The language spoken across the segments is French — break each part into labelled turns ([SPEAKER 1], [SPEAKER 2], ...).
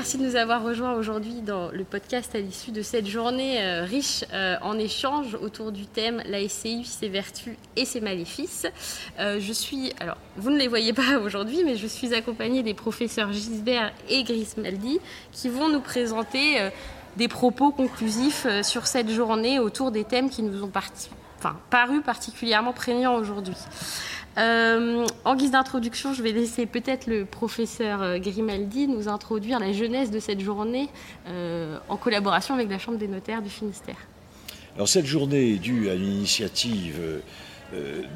[SPEAKER 1] Merci de nous avoir rejoints aujourd'hui dans le podcast à l'issue de cette journée euh, riche euh, en échanges autour du thème la SCI, ses vertus et ses maléfices. Euh, je suis, alors vous ne les voyez pas aujourd'hui, mais je suis accompagnée des professeurs Gisbert et Grismaldi qui vont nous présenter des propos conclusifs sur cette journée autour des thèmes qui nous ont paru particulièrement prégnants aujourd'hui. Euh, en guise d'introduction, je vais laisser peut-être le professeur euh, Grimaldi nous introduire la jeunesse de cette journée euh, en collaboration avec la Chambre des notaires du Finistère.
[SPEAKER 2] Alors cette journée est due à l'initiative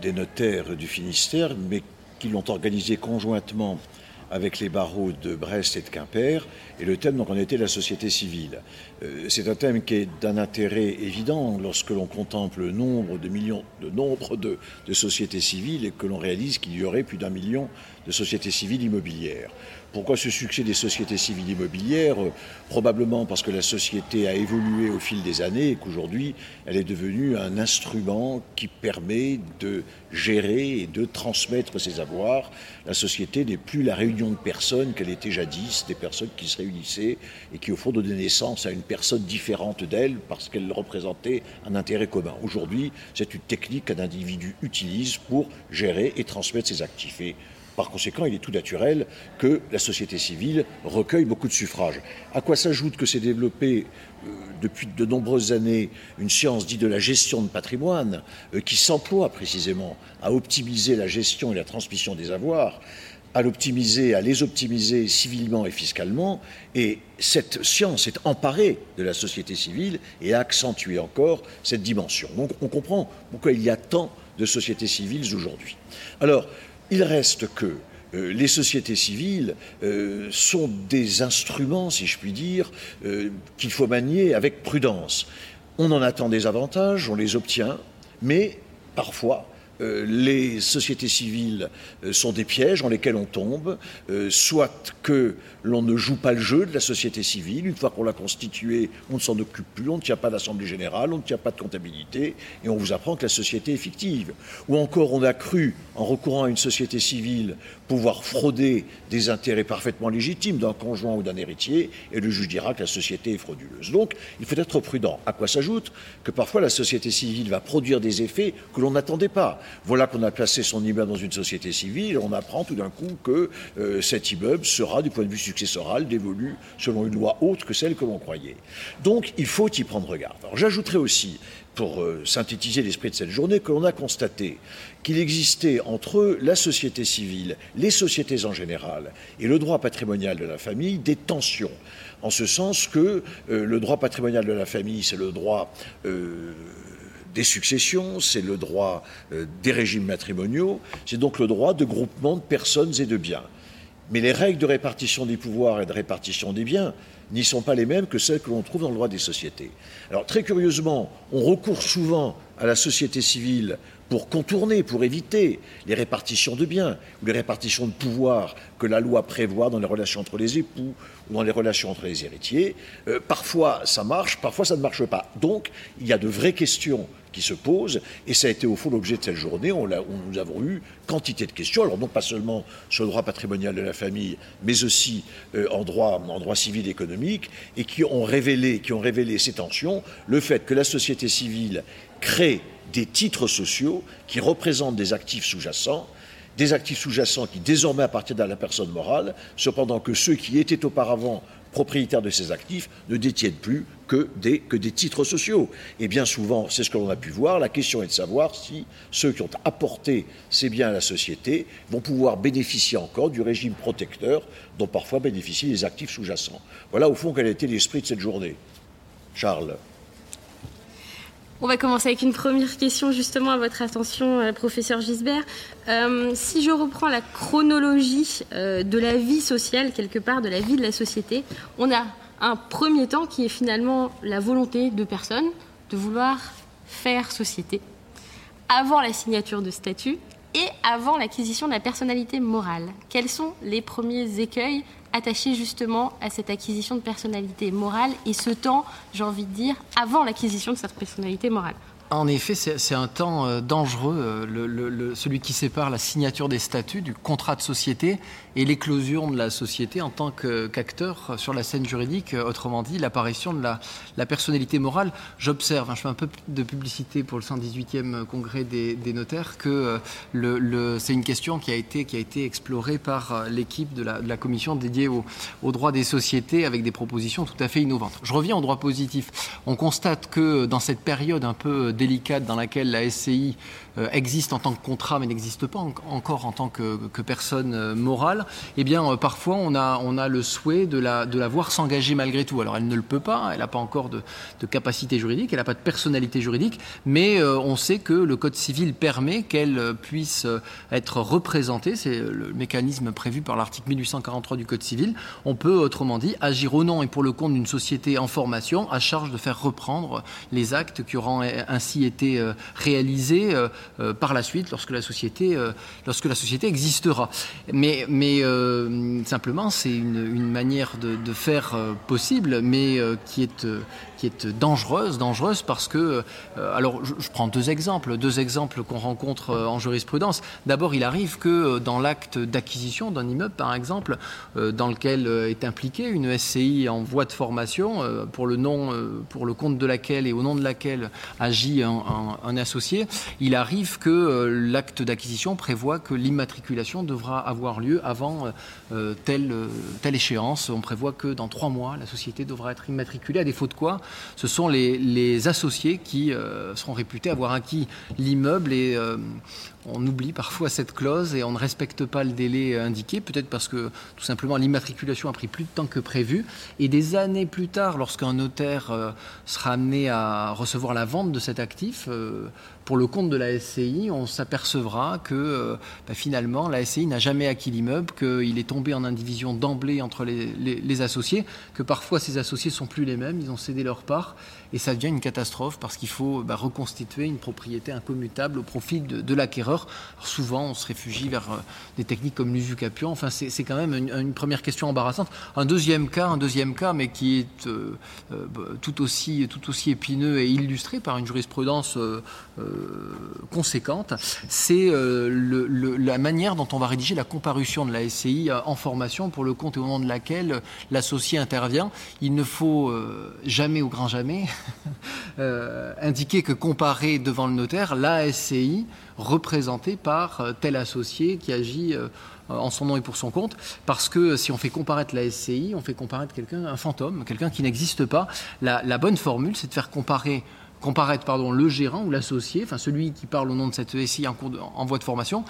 [SPEAKER 2] des notaires du Finistère, mais qui l'ont organisée conjointement avec les barreaux de Brest et de Quimper. Et le thème, donc, en était la société civile. Euh, c'est un thème qui est d'un intérêt évident lorsque l'on contemple le nombre de millions, de nombre de sociétés civiles et que l'on réalise qu'il y aurait plus d'un million de sociétés civiles immobilières. Pourquoi ce succès des sociétés civiles immobilières Probablement parce que la société a évolué au fil des années et qu'aujourd'hui, elle est devenue un instrument qui permet de gérer et de transmettre ses avoirs. La société n'est plus la réunion de personnes qu'elle était jadis, des personnes qui se réunissaient et qui, au fond, donnaient naissance à une personne différente d'elle parce qu'elle représentait un intérêt commun. Aujourd'hui, c'est une technique qu'un individu utilise pour gérer et transmettre ses actifs. Par conséquent, il est tout naturel que la société civile recueille beaucoup de suffrages. À quoi s'ajoute que s'est développée euh, depuis de nombreuses années une science dite de la gestion de patrimoine euh, qui s'emploie précisément à optimiser la gestion et la transmission des avoirs à l'optimiser, à les optimiser civilement et fiscalement. Et cette science est emparée de la société civile et a accentué encore cette dimension. Donc on comprend pourquoi il y a tant de sociétés civiles aujourd'hui. Alors, il reste que euh, les sociétés civiles euh, sont des instruments, si je puis dire, euh, qu'il faut manier avec prudence. On en attend des avantages, on les obtient, mais parfois les sociétés civiles euh, sont des pièges dans lesquels on tombe, euh, soit que l'on ne joue pas le jeu de la société civile, une fois qu'on l'a constituée, on ne s'en occupe plus, on ne tient pas d'assemblée générale, on ne tient pas de comptabilité, et on vous apprend que la société est fictive. Ou encore, on a cru, en recourant à une société civile, pouvoir frauder des intérêts parfaitement légitimes d'un conjoint ou d'un héritier, et le juge dira que la société est frauduleuse. Donc, il faut être prudent. À quoi s'ajoute que parfois la société civile va produire des effets que l'on n'attendait pas. Voilà qu'on a placé son immeuble dans une société civile, on apprend tout d'un coup que euh, cet immeuble sera, du point de vue successoral, dévolu selon une loi autre que celle que l'on croyait. Donc il faut y prendre garde. J'ajouterai aussi, pour euh, synthétiser l'esprit de cette journée, que l'on a constaté qu'il existait entre la société civile, les sociétés en général et le droit patrimonial de la famille des tensions, en ce sens que euh, le droit patrimonial de la famille, c'est le droit des successions, c'est le droit euh, des régimes matrimoniaux, c'est donc le droit de groupement de personnes et de biens. Mais les règles de répartition des pouvoirs et de répartition des biens n'y sont pas les mêmes que celles que l'on trouve dans le droit des sociétés. Alors très curieusement, on recourt souvent à la société civile pour contourner, pour éviter les répartitions de biens ou les répartitions de pouvoirs que la loi prévoit dans les relations entre les époux ou dans les relations entre les héritiers. Euh, parfois ça marche, parfois ça ne marche pas. Donc il y a de vraies questions qui se posent, et ça a été au fond l'objet de cette journée. On, nous avons eu quantité de questions, alors non pas seulement sur le droit patrimonial de la famille, mais aussi euh, en, droit, civil et économique, et qui ont révélé ces tensions, le fait que la société civile crée des titres sociaux qui représentent des actifs sous-jacents, des actifs sous-jacents qui désormais appartiennent à la personne morale, cependant que ceux qui étaient auparavant propriétaires de ces actifs ne détiennent plus que des, que des titres sociaux. Et bien souvent, c'est ce que l'on a pu voir, la question est de savoir si ceux qui ont apporté ces biens à la société vont pouvoir bénéficier encore du régime protecteur dont parfois bénéficient les actifs sous-jacents. Voilà au fond quel a été l'esprit de cette journée. Charles.
[SPEAKER 1] On va commencer avec une première question justement à votre attention, euh, professeur Gisbert. Euh, si je reprends la chronologie euh, de la vie sociale, quelque part, de la vie de la société, on a un premier temps qui est finalement la volonté de personnes de vouloir faire société avant la signature de statut et avant l'acquisition de la personnalité morale. Quels sont les premiers écueils attaché justement à cette acquisition de personnalité morale et ce temps, j'ai envie de dire, avant l'acquisition de cette personnalité morale.
[SPEAKER 3] En effet, c'est un temps euh, dangereux, euh, celui qui sépare la signature des statuts du contrat de société et l'éclosion de la société en tant qu'acteur sur la scène juridique, euh, autrement dit l'apparition de la, personnalité morale. J'observe, hein, je fais un peu de publicité pour le 118e congrès des, notaires, que c'est une question qui a été, explorée par l'équipe de, la, commission dédiée aux au droit des sociétés avec des propositions tout à fait innovantes. Je reviens au droit positif. On constate que dans cette période un peu délicate dans laquelle la SCI existe en tant que contrat mais n'existe pas encore en tant que, personne euh, morale, eh bien euh, parfois on a, on a le souhait de la, de la voir s'engager malgré tout. Alors elle ne le peut pas, elle n'a pas encore de, capacité juridique, elle n'a pas de personnalité juridique, mais on sait que le Code civil permet qu'elle puisse être représentée, c'est le mécanisme prévu par l'article 1843 du Code civil. On peut autrement dit agir au nom et pour le compte d'une société en formation à charge de faire reprendre les actes qui auront ainsi été réalisés euh, par la suite lorsque la société, euh, lorsque la société existera. Mais, mais euh, simplement, c'est une, manière de, faire possible, mais qui est qui est dangereuse, dangereuse parce que, alors je, prends deux exemples, deux exemples qu'on rencontre en jurisprudence. D'abord, il arrive que dans l'acte d'acquisition d'un immeuble, par exemple, dans lequel est impliquée une SCI en voie de formation, pour le nom, pour le compte de laquelle et au nom de laquelle agit un associé, il arrive que euh, l'acte d'acquisition prévoit que l'immatriculation devra avoir lieu avant euh, euh, telle, telle échéance. On prévoit que dans trois mois, la société devra être immatriculée, à défaut de quoi ce sont les, les associés qui seront réputés avoir acquis l'immeuble et on oublie parfois cette clause et on ne respecte pas le délai indiqué, peut-être parce que tout simplement l'immatriculation a pris plus de temps que prévu. Et des années plus tard, lorsqu'un notaire sera amené à recevoir la vente de cet actif, pour le compte de la SCI, on s'apercevra que euh, bah, finalement la SCI n'a jamais acquis l'immeuble, qu'il est tombé en indivision d'emblée entre les, associés, que parfois ces associés sont plus les mêmes, ils ont cédé leur part, et ça devient une catastrophe parce qu'il faut bah, reconstituer une propriété incommutable au profit de, l'acquéreur. Souvent, on se réfugie vers euh, des techniques comme l'usucapion. Enfin, c'est quand même une, première question embarrassante. Un deuxième cas, un deuxième cas, mais qui est euh, bah, tout aussi tout aussi épineux et illustré par une jurisprudence conséquente, c'est euh, la manière dont on va rédiger la comparution de la SCI euh, en formation pour le compte et au nom de laquelle l'associé intervient. Il ne faut euh, jamais ou grand jamais indiquer que comparer devant le notaire la SCI représentée par tel associé qui agit en son nom et pour son compte, parce que si on fait comparaître la SCI, on fait comparaître quelqu'un, un fantôme, quelqu'un qui n'existe pas. la bonne formule, c'est de faire comparer comparaître pardon, le gérant ou l'associé, enfin celui qui parle au nom de cette ESI en, cours en voie de formation,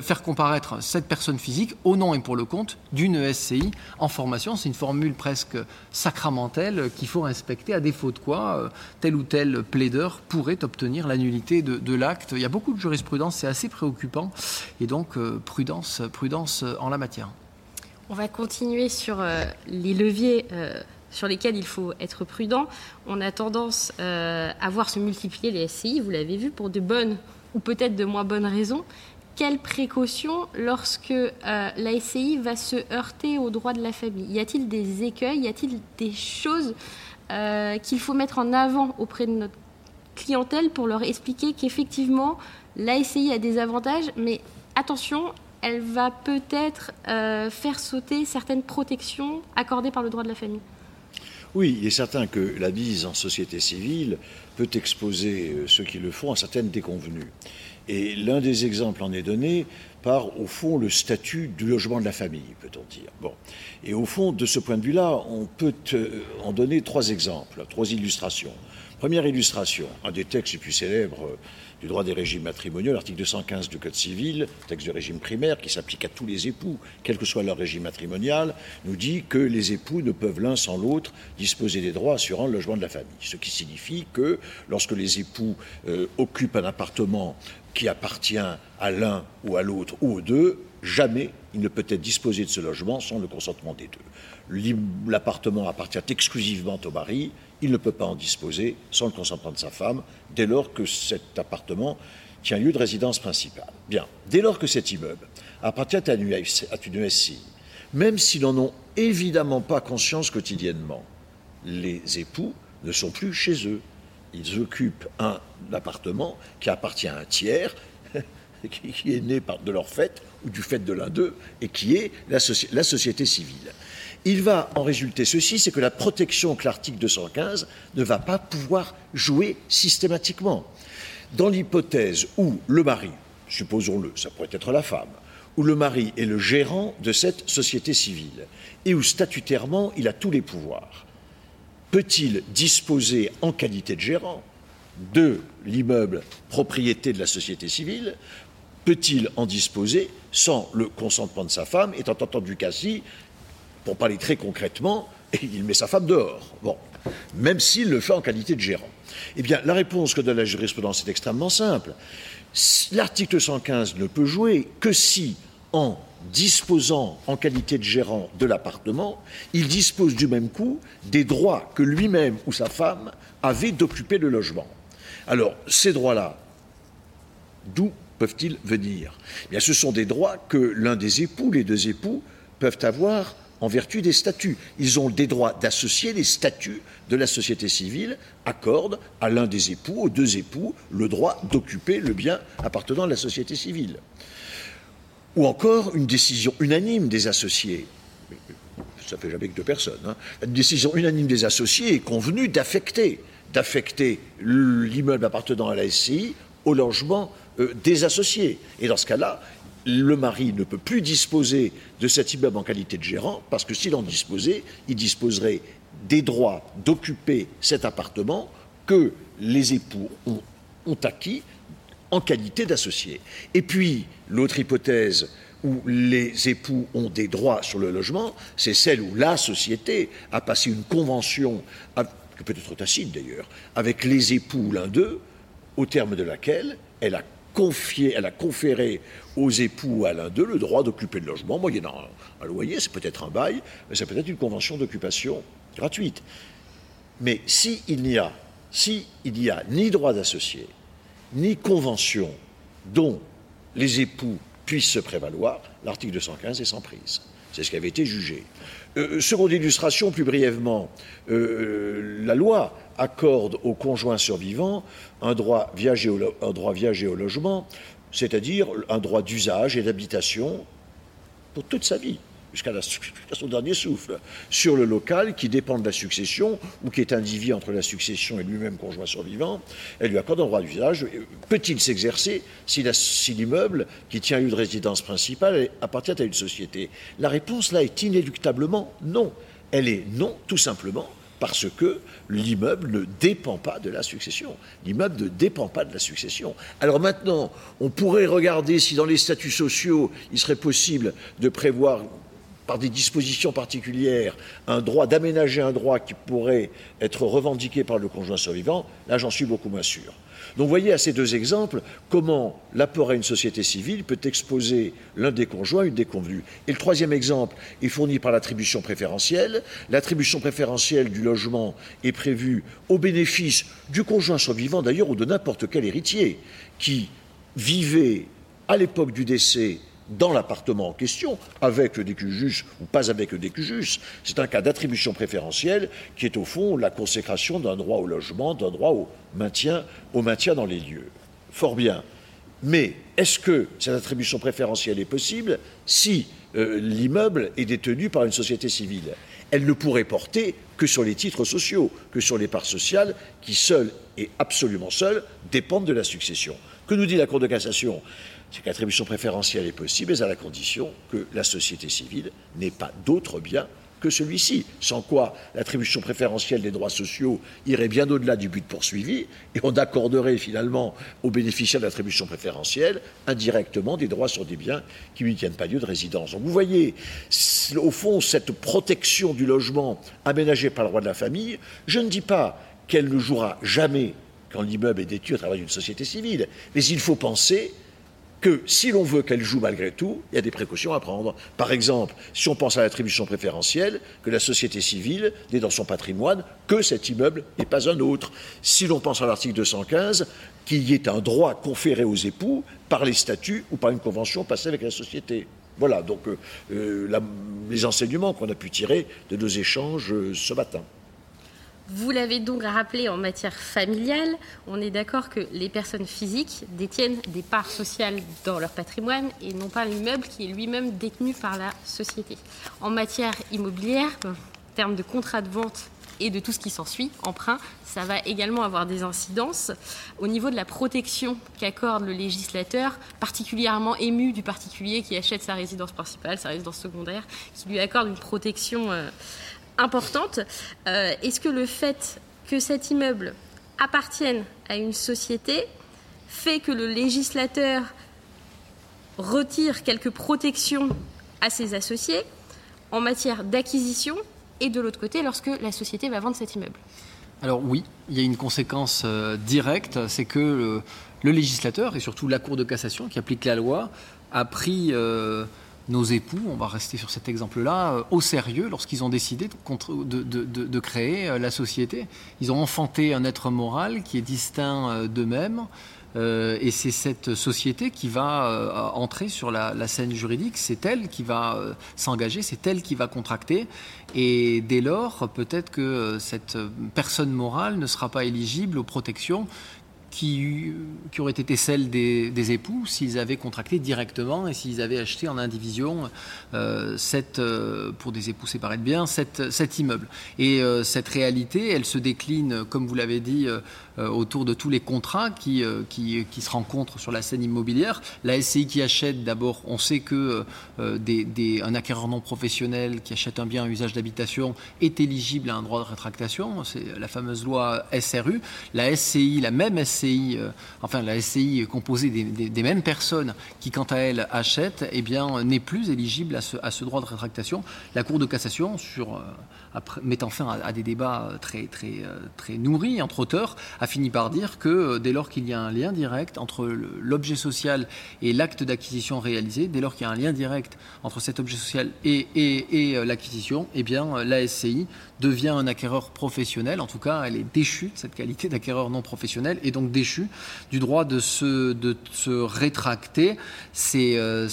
[SPEAKER 3] faire comparaître cette personne physique au nom et pour le compte d'une ESCI en formation. C'est une formule presque sacramentelle qu'il faut respecter, à défaut de quoi euh, tel ou tel plaideur pourrait obtenir l'annulité de, l'acte. Il y a beaucoup de jurisprudence, c'est assez préoccupant, et donc euh, prudence, prudence en la matière.
[SPEAKER 1] On va continuer sur euh, les leviers sur lesquels il faut être prudent. On a tendance euh, à voir se multiplier les SCI, vous l'avez vu, pour de bonnes ou peut-être de moins bonnes raisons. Quelles précautions lorsque euh, la SCI va se heurter aux droits de la famille? Y a-t-il des écueils? Y a-t-il des choses euh, qu'il faut mettre en avant auprès de notre clientèle pour leur expliquer qu'effectivement, la SCI a des avantages, mais attention, elle va peut-être faire sauter certaines protections accordées par le droit de la famille?
[SPEAKER 2] Oui, il est certain que la mise en société civile peut exposer euh, ceux qui le font à certaines déconvenues. Et l'un des exemples en est donné par, au fond, le statut du logement de la famille, peut-on dire. Bon. Et au fond, de ce point de vue-là, on peut euh, en donner trois exemples, trois illustrations. Première illustration, un des textes les plus célèbres du droit des régimes matrimoniaux, l'article 215 du Code civil, texte du régime primaire qui s'applique à tous les époux, quel que soit leur régime matrimonial, nous dit que les époux ne peuvent l'un sans l'autre disposer des droits assurant le logement de la famille. Ce qui signifie que lorsque les époux euh, occupent un appartement qui appartient à l'un ou à l'autre ou aux deux, jamais il ne peut être disposé de ce logement sans le consentement des deux. L'appartement appartient exclusivement au mari, il ne peut pas en disposer sans le consentement de sa femme, dès lors que cet appartement tient lieu de résidence principale. Bien, dès lors que cet immeuble appartient à une SCI, même s'ils n'en ont évidemment pas conscience quotidiennement, les époux ne sont plus chez eux. ils occupent un appartement qui appartient à un tiers, qui est né de leur fait ou du fait de l'un d'eux, et qui est la, société civile. Il va en résulter ceci, c'est que la protection que l'article 215 ne va pas pouvoir jouer systématiquement. Dans l'hypothèse où le mari, supposons-le, ça pourrait être la femme, où le mari est le gérant de cette société civile et où statutairement il a tous les pouvoirs, peut-il disposer en qualité de gérant de l'immeuble propriété de la société civile? Peut-il en disposer sans le consentement de sa femme, étant entendu qu'ainsi, pour parler très concrètement, il met sa femme dehors Bon, même s'il le fait en qualité de gérant. Eh bien, la réponse que donne la jurisprudence est extrêmement simple. L'article 115 ne peut jouer que si, en disposant en qualité de gérant de l'appartement, il dispose du même coup des droits que lui-même ou sa femme avaient d'occuper le logement. Alors, ces droits-là, d'où peuvent-ils venir? Eh bien, Ce sont des droits que l'un des époux, les deux époux, peuvent avoir en vertu des statuts. Ils ont des droits d'associer les statuts de la société civile, accordent à l'un des époux, aux deux époux, le droit d'occuper le bien appartenant à la société civile ou encore une décision unanime des associés. Ça fait jamais que deux personnes. Hein. Une décision unanime des associés est convenue d'affecter, d'affecter l'immeuble appartenant à la SCI au logement euh, des associés. Et dans ce cas-là, le mari ne peut plus disposer de cet immeuble en qualité de gérant, parce que s'il en disposait, il disposerait des droits d'occuper cet appartement que les époux ont, acquis en qualité d'associés. Et puis, l'autre hypothèse où les époux ont des droits sur le logement, c'est celle où la société a passé une convention, peut-être tacite d'ailleurs, avec les époux l'un d'eux, au terme de laquelle elle a elle a conféré aux époux à l'un d'eux le droit d'occuper le logement, moyennant un, un loyer, c'est peut-être un bail, mais c'est peut-être une convention d'occupation gratuite. Mais s'il n'y a, si n'y a ni droit d'associé, ni convention dont les époux puissent se prévaloir, l'article 215 est sans prise. C'est ce qui avait été jugé. Euh, seconde illustration, plus brièvement, euh, la loi accorde aux conjoints survivants un droit viager au, un droit viager au logement, c'est-à-dire un droit d'usage et d'habitation pour toute sa vie jusqu'à son dernier souffle, sur le local qui dépend de la succession ou qui est individu entre la succession et lui-même conjoint survivant, elle lui accorde un droit d'usage. Peut-il s'exercer si l'immeuble qui tient lieu de résidence principale appartient à une société? La réponse là est inéluctablement non. Elle est non, tout simplement parce que l'immeuble ne dépend pas de la succession. L'immeuble ne dépend pas de la succession. Alors maintenant, on pourrait regarder si dans les statuts sociaux, il serait possible de prévoir par des dispositions particulières un droit d'aménager un droit qui pourrait être revendiqué par le conjoint survivant, là j'en suis beaucoup moins sûr. Donc voyez à ces deux exemples comment l'apport à une société civile peut exposer l'un des conjoints à une déconvenue. Et le troisième exemple est fourni par l'attribution préférentielle. L'attribution préférentielle du logement est prévue au bénéfice du conjoint survivant d'ailleurs ou de n'importe quel héritier qui vivait à l'époque du décès dans l'appartement en question, avec le décujus ou pas avec le décujus. C'est un cas d'attribution préférentielle qui est au fond la consécration d'un droit au logement, d'un droit au maintien, dans les lieux. Fort bien. Mais est-ce que cette attribution préférentielle est possible si euh, l'immeuble est détenu par une société civile? Elle ne pourrait porter que sur les titres sociaux, que sur les parts sociales qui seules et absolument seules dépendent de la succession. Que nous dit la Cour de cassation? C'est que l'attribution préférentielle est possible, mais à la condition que la société civile n'ait pas d'autre bien que celui-ci, sans quoi l'attribution préférentielle des droits sociaux irait bien au-delà du but poursuivi, et on accorderait finalement aux bénéficiaires de l'attribution préférentielle indirectement des droits sur des biens qui ne tiennent pas lieu de résidence. Donc vous voyez, au fond, cette protection du logement aménagée par le droit de la famille, je ne dis pas qu'elle ne jouera jamais quand l'immeuble est détenu à travers une société civile, mais il faut penser que si l'on veut qu'elle joue malgré tout, il y a des précautions à prendre. Par exemple, si on pense à l'attribution préférentielle, que la société civile n'ait dans son patrimoine que cet immeuble et pas un autre. Si l'on pense à l'article 215, qu'il y ait un droit conféré aux époux par les statuts ou par une convention passée avec la société. Voilà donc euh, euh, les enseignements qu'on a pu tirer de nos échanges euh, ce matin.
[SPEAKER 1] Vous l'avez donc rappelé en matière familiale, on est d'accord que les personnes physiques détiennent des parts sociales dans leur patrimoine et non pas l'immeuble qui est lui-même détenu par la société. En matière immobilière, en termes de contrat de vente et de tout ce qui s'ensuit, emprunt, ça va également avoir des incidences au niveau de la protection qu'accorde le législateur, particulièrement ému du particulier qui achète sa résidence principale, sa résidence secondaire, qui lui accorde une protection. Euh, importante. Euh, est-ce que le fait que cet immeuble appartienne à une société fait que le législateur retire quelques protections à ses associés en matière d'acquisition et de l'autre côté lorsque la société va vendre cet immeuble?
[SPEAKER 3] Alors oui, il y a une conséquence euh, directe, c'est que le, législateur et surtout la Cour de cassation qui applique la loi a pris... Euh, nos époux, on va rester sur cet exemple-là, euh, au sérieux lorsqu'ils ont décidé de, créer euh, la société. Ils ont enfanté un être moral qui est distinct euh, d'eux-mêmes. et c'est cette société qui va entrer sur la, scène juridique, c'est elle qui va s'engager, c'est elle qui va contracter. Et dès lors, peut-être que cette personne morale ne sera pas éligible aux protections qui, qui auraient été celles des, époux s'ils avaient contracté directement et s'ils avaient acheté en indivision euh, euh, pour des époux séparés de biens cet immeuble. Et euh, cette réalité, elle se décline, comme vous l'avez dit, autour de tous les contrats qui, qui, qui, se rencontrent sur la scène immobilière. La SCI qui achète, d'abord, on sait que des, des, un acquéreur non professionnel qui achète un bien à usage d'habitation est éligible à un droit de rétractation. C'est la fameuse loi SRU. La SCI, la même SCI, euh, enfin la SCI composée des, mêmes personnes qui, quant à elles, achètent, eh bien, n'est plus éligible à ce, droit de rétractation. La Cour de cassation, sur, euh, mettant fin à, des débats très, très, euh, très nourris entre auteurs, a fini par dire que dès lors qu'il y a un lien direct entre l'objet social et l'acte d'acquisition réalisé, dès lors qu'il y a un lien direct entre cet objet social et, l'acquisition, eh bien, la SCI devient un acquéreur professionnel. En tout cas, elle est déchue de cette qualité d'acquéreur non professionnel et donc déchue du droit de se, de se rétracter. C'est euh,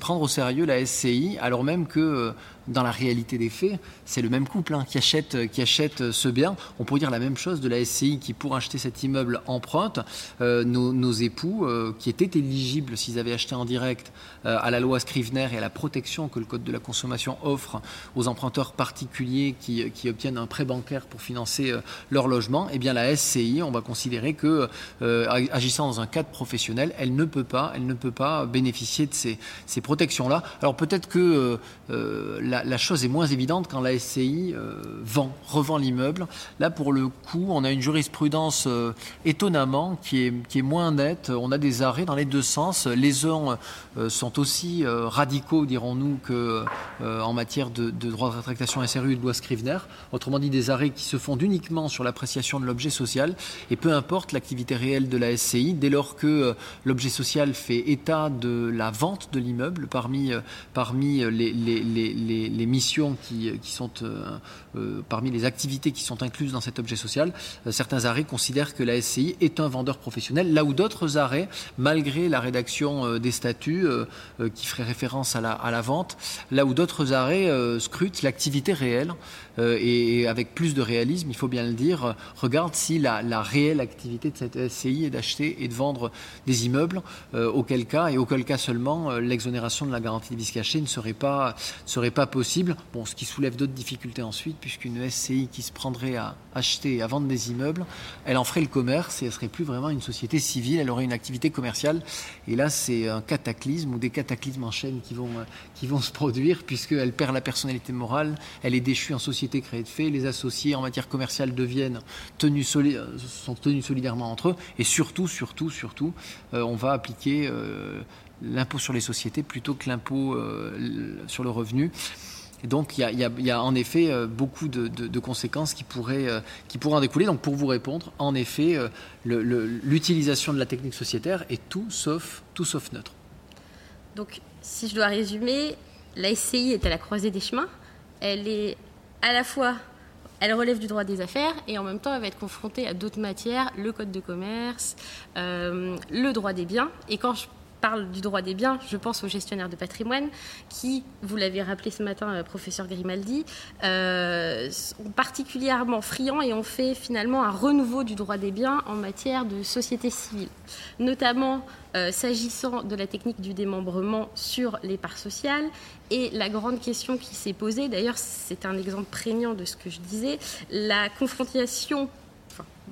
[SPEAKER 3] prendre au sérieux la SCI, alors même que euh, dans la réalité des faits, c'est le même couple hein, qui, achète, qui achète ce bien. On pourrait dire la même chose de la SCI qui, pour acheter cet immeuble, emprunte. Euh, nos, époux, euh, qui étaient éligibles s'ils avaient acheté en direct euh, à la loi Scrivener et à la protection que le Code de la consommation offre aux emprunteurs particuliers qui, qui obtiennent un prêt bancaire pour financer leur logement, eh bien la SCI, on va considérer que, agissant dans un cadre professionnel, elle ne peut pas, elle ne peut pas bénéficier de ces, ces protections-là. Alors peut-être que la la, chose est moins évidente quand la SCI euh, vend, revend l'immeuble. Là, pour le coup, on a une jurisprudence euh, étonnamment qui est, moins nette. On a des arrêts dans les deux sens. Les uns euh, sont aussi radicaux, dirons-nous, que en matière de, droit de rétractation SRU et de loi Scrivener. Autrement dit, des arrêts qui se fondent uniquement sur l'appréciation de l'objet social et peu importe l'activité réelle de la SCI, dès lors que l'objet social fait état de la vente de l'immeuble parmi, les, missions qui, sont euh, euh, parmi les activités qui sont incluses dans cet objet social, euh, certains arrêts considèrent que la SCI est un vendeur professionnel, là où d'autres arrêts, malgré la rédaction des statuts qui ferait référence à la vente, là où d'autres arrêts scrutent l'activité réelle et, avec plus de réalisme, il faut bien le dire, regarde si la, réelle activité de cette SCI est d'acheter et de vendre des immeubles, auquel cas, et auquel cas seulement, l'exonération de la garantie de vice caché ne serait pas, serait pas possible. Bon, ce qui soulève d'autres difficultés ensuite, puisqu'une SCI qui se prendrait à acheter et à vendre des immeubles, elle en ferait le commerce et elle serait plus vraiment une société civile, elle aurait une activité commerciale. Et là, c'est un cataclysme ou des cataclysmes en chaîne qui vont, qui vont se produire, puisqu'elle perd la personnalité morale, elle est déchue en société créée de fait, les associés en matière commerciale deviennent tenus sont tenus solidairement entre eux, et surtout, surtout, surtout, euh, on va appliquer euh, l'impôt sur les sociétés plutôt que l'impôt euh, sur le revenu. Donc il y, a, en effet euh, beaucoup de, conséquences qui pourraient, euh, qui pourraient en découler. Donc pour vous répondre, en effet, l'utilisation de la technique sociétaire est tout sauf, tout sauf neutre.
[SPEAKER 1] Donc si je dois résumer, la SCI est à la croisée des chemins. Elle est à la fois elle relève du droit des affaires et en même temps elle va être confrontée à d'autres matières, le code de commerce, le droit des biens. Et quand parle du droit des biens, je pense aux gestionnaires de patrimoine qui, vous l'avez rappelé ce matin, euh, professeur Grimaldi, euh, sont particulièrement friands et ont fait finalement un renouveau du droit des biens en matière de société civile, notamment euh, s'agissant de la technique du démembrement sur les parts sociales. Et la grande question qui s'est posée, d'ailleurs c'est un exemple prégnant de ce que je disais, la confrontation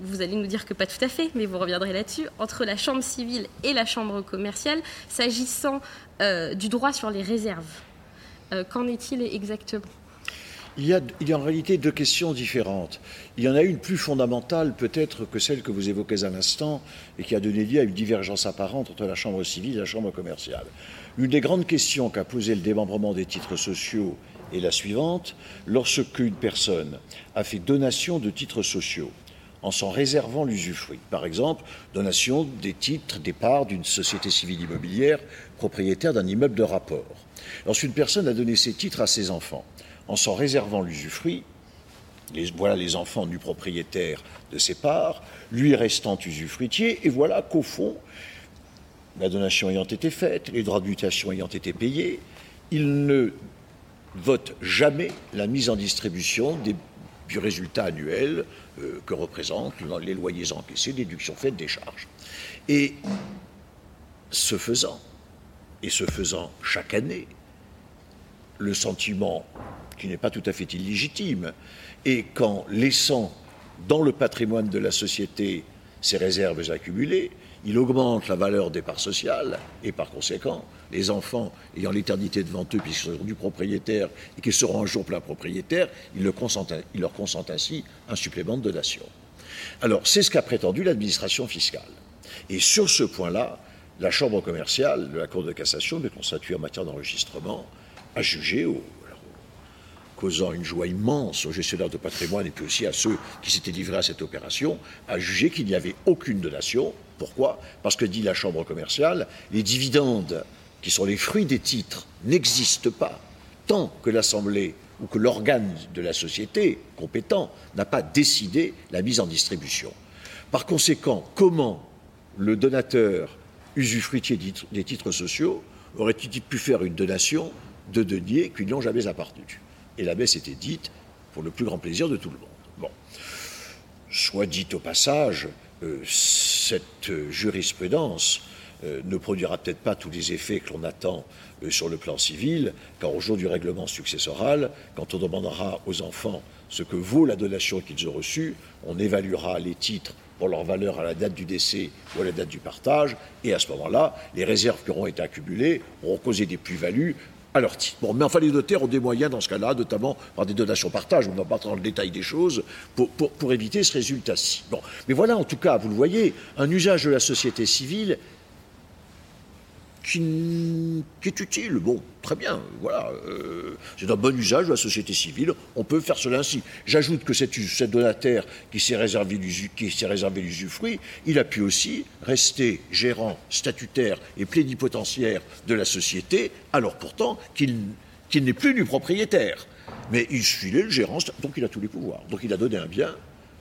[SPEAKER 1] vous allez nous dire que pas tout à fait, mais vous reviendrez là-dessus, entre la chambre civile et la chambre commerciale, s'agissant euh, du droit sur les réserves. Euh, qu'en est-il exactement?
[SPEAKER 2] Il y, a, en réalité deux questions différentes. Il y en a une plus fondamentale peut-être que celle que vous évoquez à l'instant et qui a donné lieu à une divergence apparente entre la Chambre civile et la Chambre commerciale. L'une des grandes questions qu'a posé le démembrement des titres sociaux est la suivante. Lorsqu'une personne a fait donation de titres sociaux, en s'en réservant l'usufruit. Par exemple, donation des titres, des parts d'une société civile immobilière propriétaire d'un immeuble de rapport. Lorsqu'une personne a donné ses titres à ses enfants, en s'en réservant l'usufruit, voilà les enfants du propriétaire de ses parts, lui restant usufruitier, et voilà qu'au fond, la donation ayant été faite, les droits de mutation ayant été payés, il ne vote jamais la mise en distribution des du résultat annuel euh, que représentent les loyers encaissés, déductions faites des charges. Et ce faisant, et ce faisant chaque année, le sentiment qui n'est pas tout à fait illégitime, est qu'en laissant dans le patrimoine de la société ces réserves accumulées, il augmente la valeur des parts sociales et par conséquent, les enfants ayant l'éternité devant eux puisqu'ils seront du propriétaire et qu'ils seront un jour plein propriétaire, ils, leur consentent ainsi un supplément de donation. Alors, c'est ce qu'a prétendu l'administration fiscale. Et sur ce point-là, la Chambre commerciale de la Cour de cassation, mais constituée en matière d'enregistrement, a jugé au causant une joie immense aux gestionnaires de patrimoine et puis aussi à ceux qui s'étaient livrés à cette opération, a jugé qu'il n'y avait aucune donation. Pourquoi? Parce que, dit la Chambre commerciale, les dividendes, qui sont les fruits des titres, n'existent pas tant que l'Assemblée ou que l'organe de la société compétent n'a pas décidé la mise en distribution. Par conséquent, comment le donateur usufruitier des titres sociaux aurait-il pu faire une donation de deniers qui lui ont jamais appartenu? Et la messe était dite pour le plus grand plaisir de tout le monde. Bon. Soit dit au passage, euh, cette jurisprudence euh, ne produira peut-être pas tous les effets que l'on attend euh, sur le plan civil, car au jour du règlement successoral, quand on demandera aux enfants ce que vaut la donation qu'ils ont reçue, on évaluera les titres pour leur valeur à la date du décès ou à la date du partage, et à ce moment-là, les réserves qui auront été accumulées auront causé des plus-values à leur titre. Bon, mais enfin, les notaires ont des moyens dans ce cas-là, notamment par des donations partage, on va pas dans le détail des choses, pour, pour éviter ce résultat-ci. Bon, mais voilà, en tout cas, vous le voyez, un usage de la société civile qui, est utile. Bon, très bien, voilà. Euh, c'est un bon usage de la société civile. On peut faire cela ainsi. J'ajoute que cet, donataire qui s'est réservé l'usufruit, il a pu aussi rester gérant statutaire et plénipotentiaire de la société, alors pourtant qu'il n'est plus du propriétaire. Mais il suit le gérant, donc il a tous les pouvoirs. Donc il a donné un bien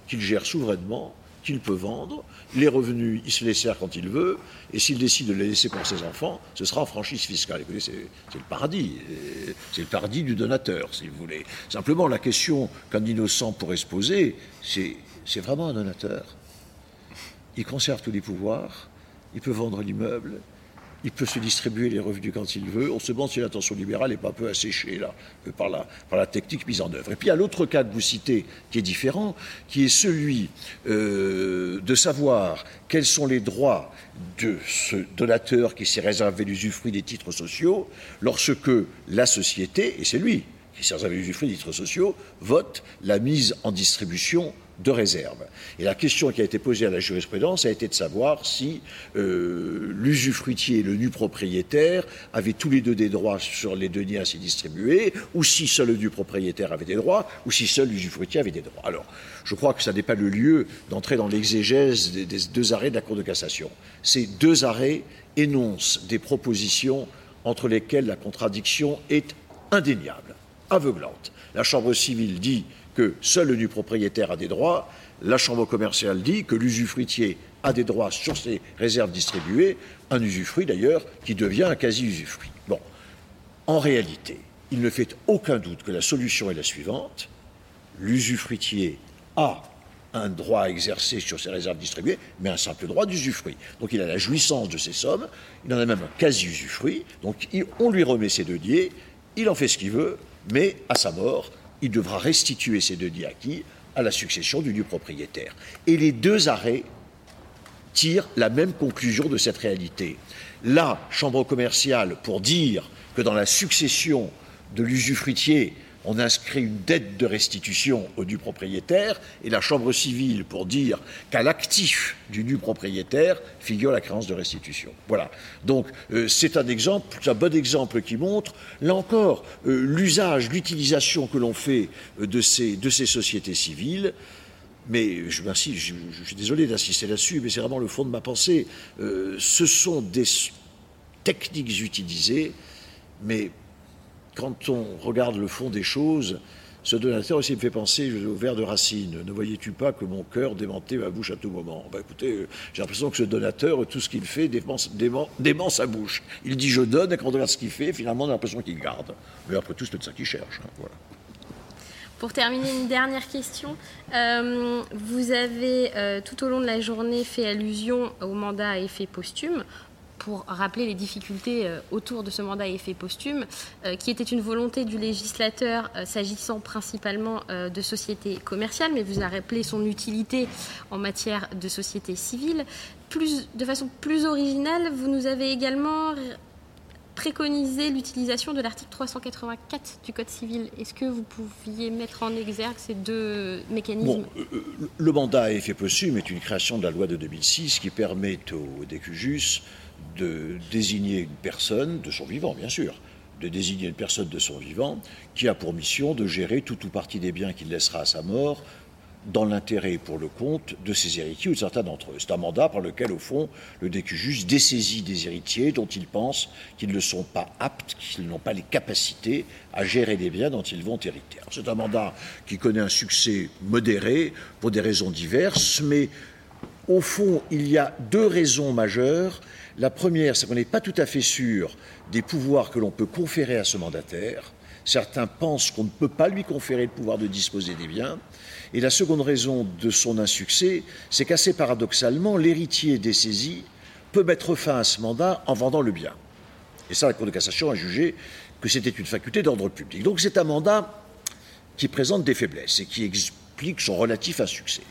[SPEAKER 2] qu'il gère souverainement qu'il peut vendre. Les revenus, il se les sert quand il veut. Et s'il décide de les laisser pour ses enfants, ce sera en franchise fiscale. Écoutez, c'est le paradis. C'est le paradis du donateur, si vous voulez. Simplement, la question qu'un innocent pourrait se poser, c'est c'est vraiment un donateur? Il conserve tous les pouvoirs. Il peut vendre l'immeuble il peut se distribuer les revenus quand il veut. On se demande si l'intention libérale n'est pas un peu asséchée là, par, la, par la technique mise en œuvre. Et puis il y a l'autre cas que vous citez qui est différent, qui est celui euh, de savoir quels sont les droits de ce donateur qui s'est réservé l'usufruit des titres sociaux lorsque la société, et c'est lui qui s'est réservé l'usufruit des titres sociaux, vote la mise en distribution de réserve. Et la question qui a été posée à la jurisprudence a été de savoir si euh, l'usufruitier et le nu propriétaire avaient tous les deux des droits sur les deniers ainsi distribués, ou si seul le nu propriétaire avait des droits, ou si seul l'usufruitier avait des droits. Alors, je crois que ça n'est pas le lieu d'entrer dans l'exégèse des, des deux arrêts de la Cour de cassation. Ces deux arrêts énoncent des propositions entre lesquelles la contradiction est indéniable, aveuglante. La Chambre civile dit que seul le nu propriétaire a des droits, la Chambre commerciale dit que l'usufruitier a des droits sur ses réserves distribuées, un usufruit d'ailleurs qui devient un quasi-usufruit. Bon, en réalité, il ne fait aucun doute que la solution est la suivante. L'usufruitier a un droit à exercer sur ses réserves distribuées, mais un simple droit d'usufruit. Donc il a la jouissance de ces sommes, il en a même un quasi-usufruit, donc on lui remet ses deniers, il en fait ce qu'il veut, mais à sa mort, il devra restituer ces deniers acquis à la succession du nu propriétaire. Et les deux arrêts tirent la même conclusion de cette réalité. La Chambre commerciale, pour dire que dans la succession de l'usufruitier, on inscrit une dette de restitution au nu propriétaire et la Chambre civile pour dire qu'à l'actif du nu propriétaire figure la créance de restitution. Voilà. Donc euh, c'est un exemple, un bon exemple qui montre, là encore, euh, l'usage, l'utilisation que l'on fait euh, de, ces, sociétés civiles. Mais je, je suis désolé d'insister là-dessus, mais c'est vraiment le fond de ma pensée. ce sont des techniques utilisées, mais quand on regarde le fond des choses, ce donateur aussi me fait penser au vers de Racine. Ne voyais-tu pas que mon cœur démentait ma bouche à tout moment? Bah, Écoutez, j'ai l'impression que ce donateur, tout ce qu'il fait, dément, sa bouche. Il dit je donne, et quand on regarde ce qu'il fait, finalement, on a l'impression qu'il garde. Mais après tout, c'est peut-être ça qu'il cherche. Hein, voilà.
[SPEAKER 1] Pour terminer, une dernière question. Euh, vous avez euh, tout au long de la journée fait allusion au mandat à effet posthume pour rappeler les difficultés euh, autour de ce mandat à effet posthume, euh, qui était une volonté du législateur euh, s'agissant principalement de sociétés commerciales, mais vous avez rappelé son utilité en matière de société civile. De façon plus originale, vous nous avez également préconisé l'utilisation de l'article 384 du Code civil. Est-ce que vous pouviez mettre en exergue ces deux mécanismes?
[SPEAKER 2] Le mandat à effet posthume est une création de la loi de 2006 qui permet au DQJUS de désigner une personne, de son vivant bien sûr, de désigner une personne de son vivant qui a pour mission de gérer tout ou partie des biens qu'il laissera à sa mort dans l'intérêt et pour le compte de ses héritiers ou de certains d'entre eux. C'est un mandat par lequel, au fond, le DQJUS dessaisit des héritiers dont il pense qu'ils ne sont pas aptes, qu'ils n'ont pas les capacités à gérer les biens dont ils vont hériter. C'est un mandat qui connaît un succès modéré pour des raisons diverses, mais au fond, il y a deux raisons majeures la première, c'est qu'on n'est pas tout à fait sûr des pouvoirs que l'on peut conférer à ce mandataire. Certains pensent qu'on ne peut pas lui conférer le pouvoir de disposer des biens. Et la seconde raison de son insuccès, c'est qu'assez paradoxalement, l'héritier dessaisi peut mettre fin à ce mandat en vendant le bien. Et ça, la Cour de cassation a jugé que c'était une faculté d'ordre public. Donc c'est un mandat qui présente des faiblesses et qui explique son relatif insuccès.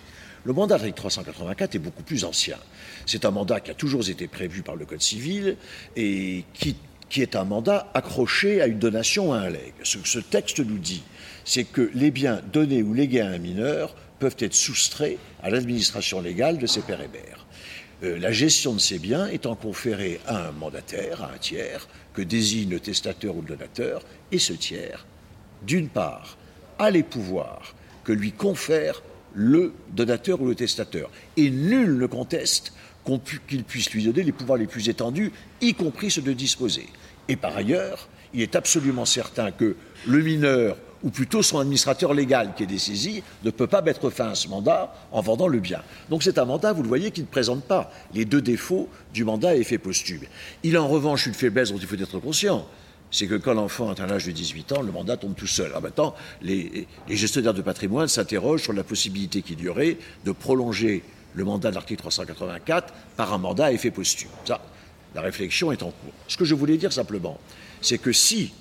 [SPEAKER 2] Le mandat de 384 est beaucoup plus ancien. C'est un mandat qui a toujours été prévu par le Code civil et qui, est un mandat accroché à une donation à un legs. Ce que ce texte nous dit, c'est que les biens donnés ou légués à un mineur peuvent être soustraits à l'administration légale de ses pères et mères. Euh, la gestion de ces biens étant conférée à un mandataire, à un tiers, que désigne le testateur ou le donateur, et ce tiers, d'une part, a les pouvoirs que lui confère le donateur ou le testateur. Et nul ne conteste qu'il puisse lui donner les pouvoirs les plus étendus, y compris ceux de disposer. Et par ailleurs, il est absolument certain que le mineur, ou plutôt son administrateur légal qui est dessaisi, ne peut pas mettre fin à ce mandat en vendant le bien. Donc c'est un mandat, vous le voyez, qui ne présente pas les deux défauts du mandat à effet posthume. Il a en revanche une faiblesse dont il faut être conscient c'est que quand l'enfant atteint l'âge de 18 ans, le mandat tombe tout seul. Alors maintenant, les, gestionnaires de patrimoine s'interrogent sur la possibilité qu'il y aurait de prolonger le mandat de l'article 384 par un mandat à effet posthume. Ça, la réflexion est en cours. Ce que je voulais dire simplement, c'est que si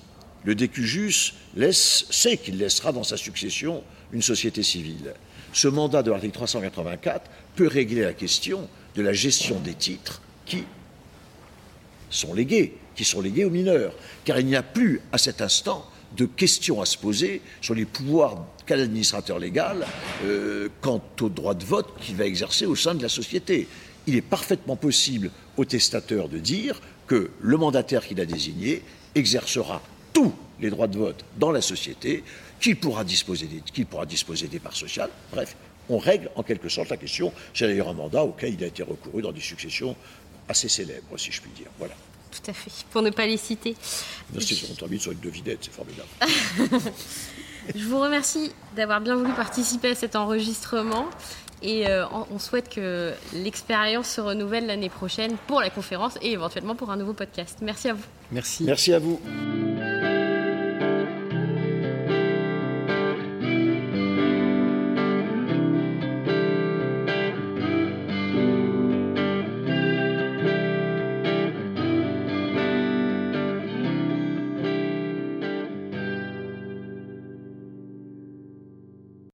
[SPEAKER 2] le DQJUS laisse, sait qu'il laissera dans sa succession une société civile, ce mandat de l'article 384 peut régler la question de la gestion des titres qui sont légués qui sont légués aux mineurs. Car il n'y a plus, à cet instant, de questions à se poser sur les pouvoirs qu'a l'administrateur légal euh, quant au droit de vote qu'il va exercer au sein de la société. Il est parfaitement possible au testateur de dire que le mandataire qu'il a désigné exercera tous les droits de vote dans la société, qu'il pourra disposer des, pourra disposer des parts sociales. Bref, on règle en quelque sorte la question. C'est d'ailleurs un mandat auquel il a été recouru dans des successions assez célèbres, si je puis dire. Voilà
[SPEAKER 1] tout à fait, pour ne pas les citer.
[SPEAKER 2] Merci, sur ton sur une devinette, c'est formidable.
[SPEAKER 1] Je vous remercie d'avoir bien voulu participer à cet enregistrement. Et euh, on souhaite que l'expérience se renouvelle l'année prochaine pour la conférence et éventuellement pour un nouveau podcast. Merci à vous.
[SPEAKER 3] Merci.
[SPEAKER 2] Merci à vous.